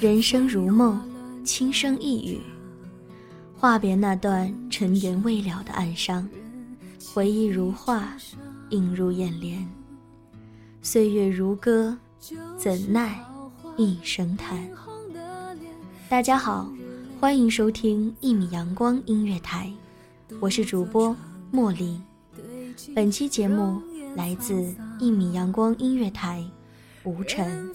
人生如梦，轻声一语，话别那段尘缘未了的暗伤，回忆如画，映入眼帘。岁月如歌，怎奈一声叹。大家好，欢迎收听一米阳光音乐台，我是主播茉莉。本期节目来自一米阳光音乐台，吴晨。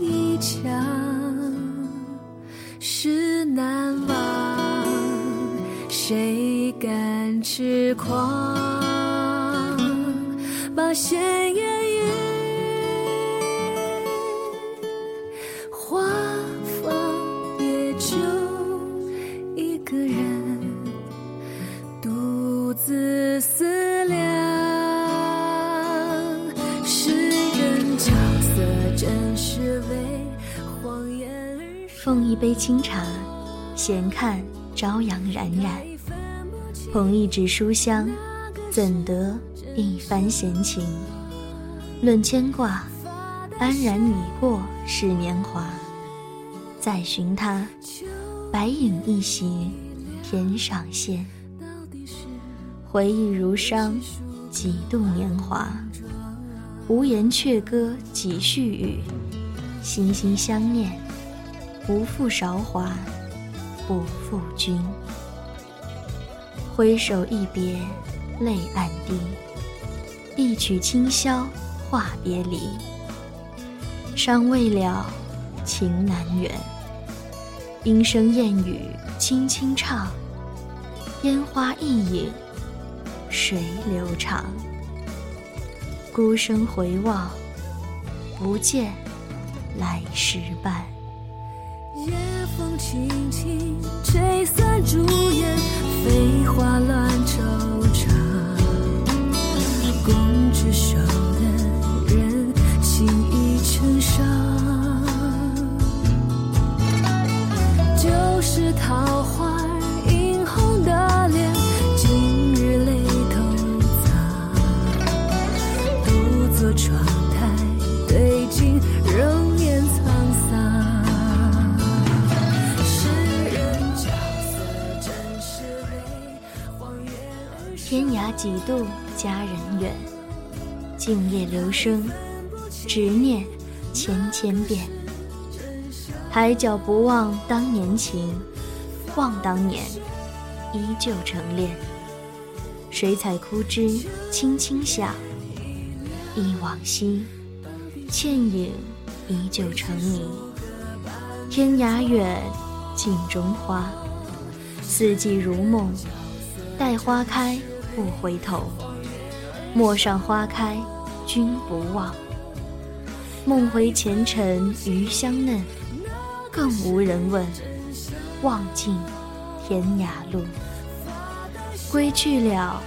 一场是难忘，谁敢痴狂？把鲜艳清茶，闲看朝阳冉冉；捧一纸书香，怎得一番闲情？论牵挂，安然已过是年华。再寻他，白影一袭，天上线。回忆如伤，几度年华。无言却歌几续语，心心相念。不负韶华，不负君。挥手一别，泪暗滴。一曲清箫，话别离。伤未了，情难圆。莺声燕语，轻轻唱。烟花易影，水流长。孤身回望，不见来时伴。轻轻吹散朱颜，天涯几度佳人远，静夜流声，执念千千遍。海角不忘当年情，望当年依旧成恋。水彩枯枝轻轻响，忆往昔，倩影依旧成谜。天涯远，镜中花，四季如梦，待花开。不回头，陌上花开，君不忘。梦回前尘余香嫩，更无人问。望尽天涯路，归去了，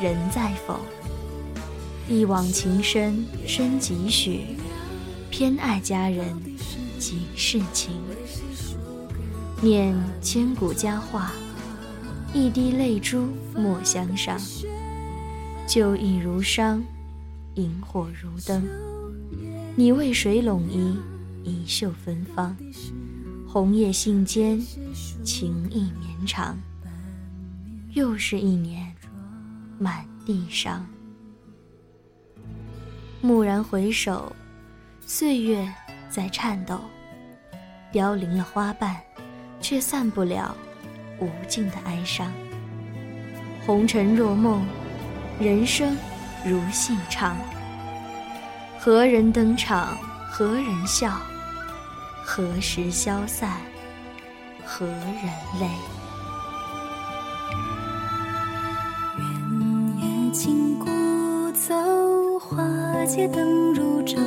人在否？一往情深深几许，偏爱佳人几世情。念千古佳话，一滴泪珠莫相伤。旧忆如伤，萤火如灯。你为谁拢一衣袖芬芳？红叶信笺，情意绵长。又是一年，满地伤。蓦然回首，岁月在颤抖，凋零了花瓣，却散不了无尽的哀伤。红尘若梦，人生如戏唱。何人登场？何人笑？何时消散？何人泪？原野轻鼓奏，花街灯如昼，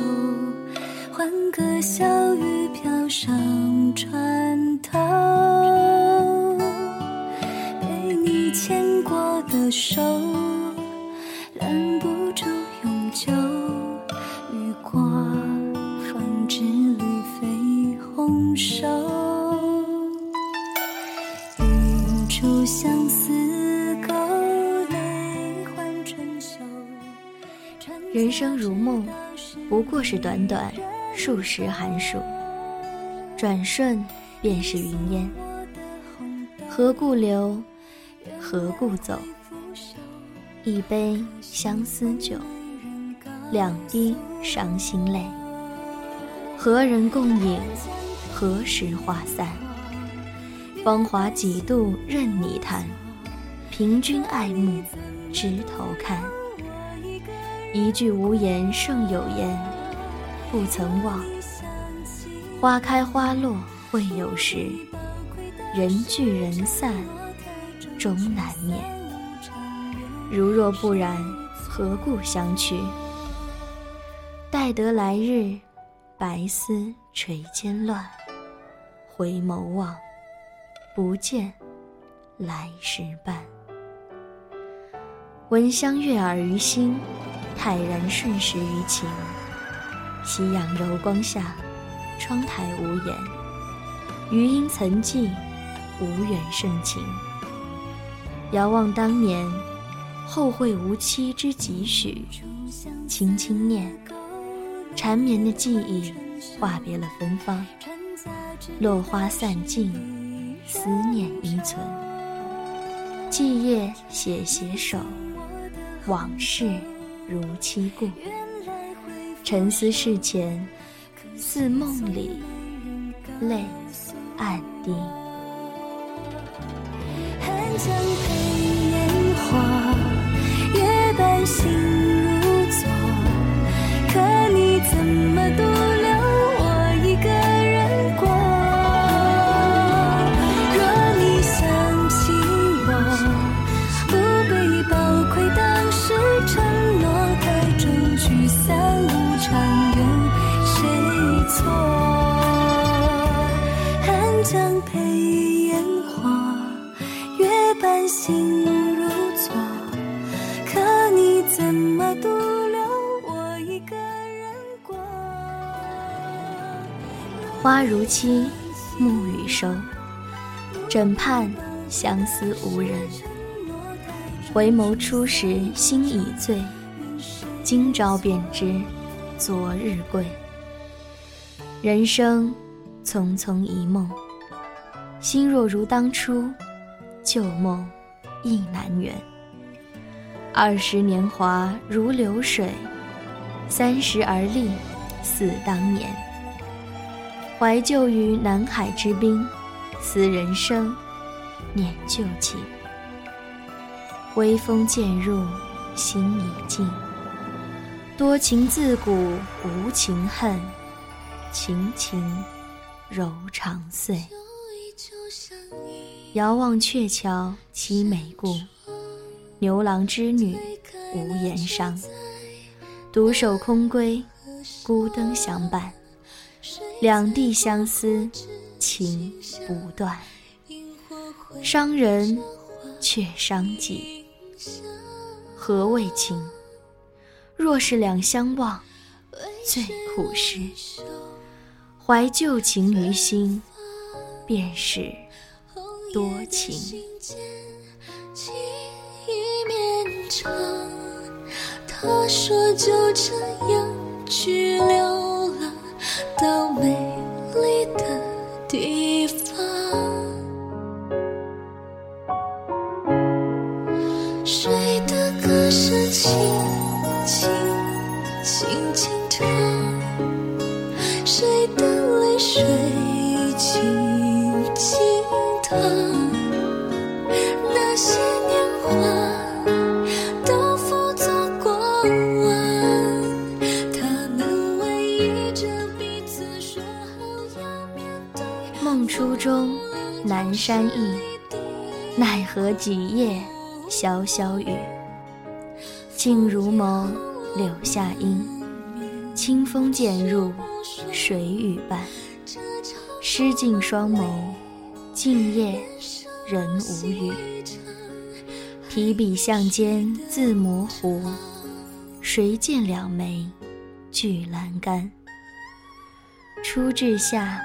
不过是短短数十寒暑，转瞬便是云烟。何故留？何故走？一杯相思酒，两滴伤心泪。何人共饮？何时花散？芳华几度任你弹，凭君爱慕直头看。一句无言胜有言，不曾忘。花开花落会有时，人聚人散终难免。如若不然，何故相去？待得来日，白丝垂肩乱。回眸望，不见来时伴。闻香悦耳于心，泰然瞬时于情。夕阳柔光下，窗台无言。余音曾寂，无缘深情。遥望当年，后会无期之几许？轻轻念，缠绵的记忆化别了芬芳。落花散尽，思念依存。寂夜写携手，往事如期故。沉思事前，似梦里，泪暗滴。寒江配烟花，夜半心如昨。可你怎么独花如期，暮雨收。枕畔相思无人，回眸初时心已醉。今朝便知昨日贵。人生匆匆一梦，心若如当初，旧梦亦难圆。二十年华如流水，三十而立似当年。怀旧于南海之滨，思人生，念旧情。微风渐入，心已静。多情自古无情恨，情情柔肠碎。遥望鹊桥凄美故，牛郎织女无言伤。独守空闺，孤灯相伴。两地相思，情不断。伤人却伤己，何谓情？若是两相望，最苦时。怀旧情于心，便是多情。他说就这样去留到美初中，南山意，奈何几夜潇潇雨。静如眸，柳下阴，清风渐入，水雨半。诗尽双眸，静夜人无语。提笔向间字模糊，谁见两眉俱阑干？初至夏，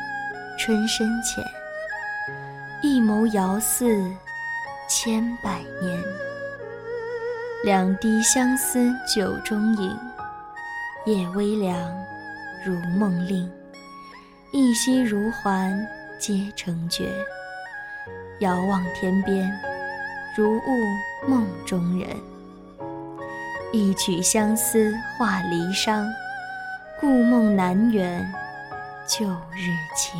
春深浅，一眸遥似千百年。两滴相思酒中饮，夜微凉，如梦令。一夕如还皆成绝。遥望天边，如雾梦中人。一曲相思化离殇，故梦难圆旧日情。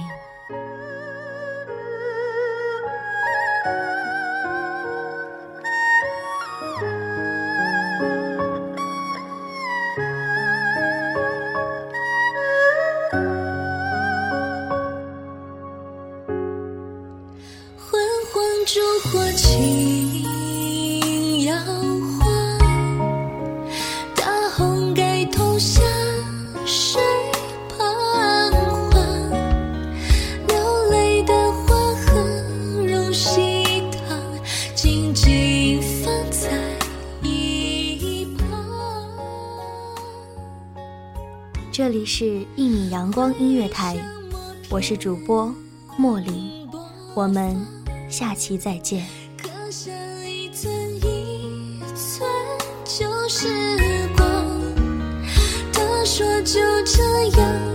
是《一米阳光音乐台》，我是主播莫林，我们下期再见。刻下一寸一寸旧时光。他说就这样